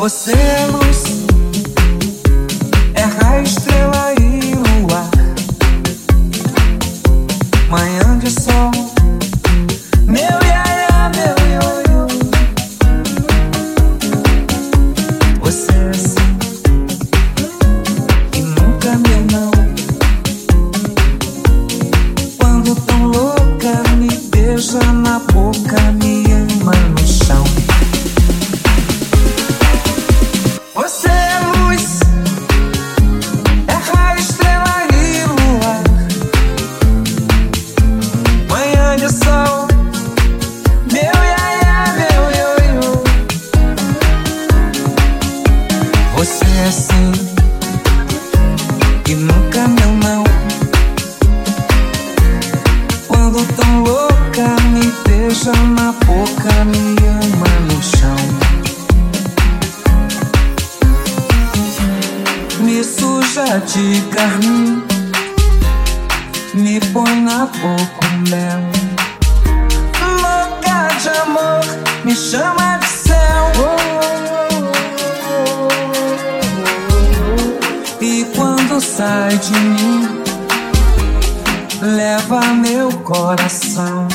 Você. É sim e nunca meu não. Quando tão louca, me beija na boca, me ama no chão. Me suja de carmim, me põe na boca o mel. Louca de amor, me chama de céu. Sai de mim, leva meu coração.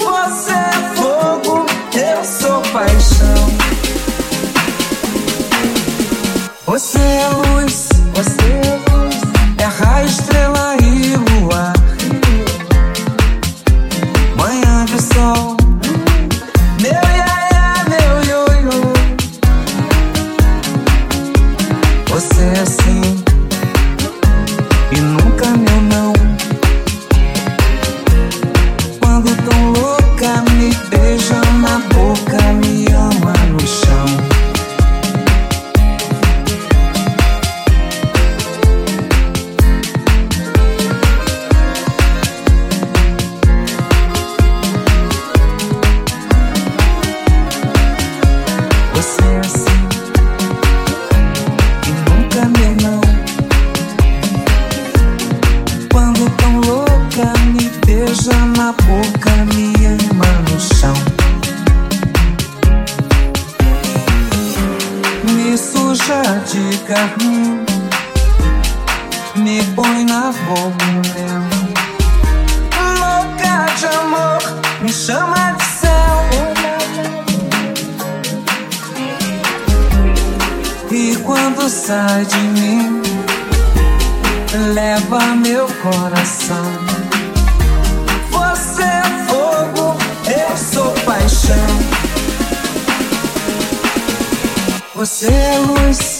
Você é fogo, eu sou paixão. Você é luz, você é luz, é raio, estrela e de carmim, me põe na mel. Louca de amor, me chama de céu. E quando sai de mim, leva meu coração. Você é fogo, eu sou paixão. Você é luz,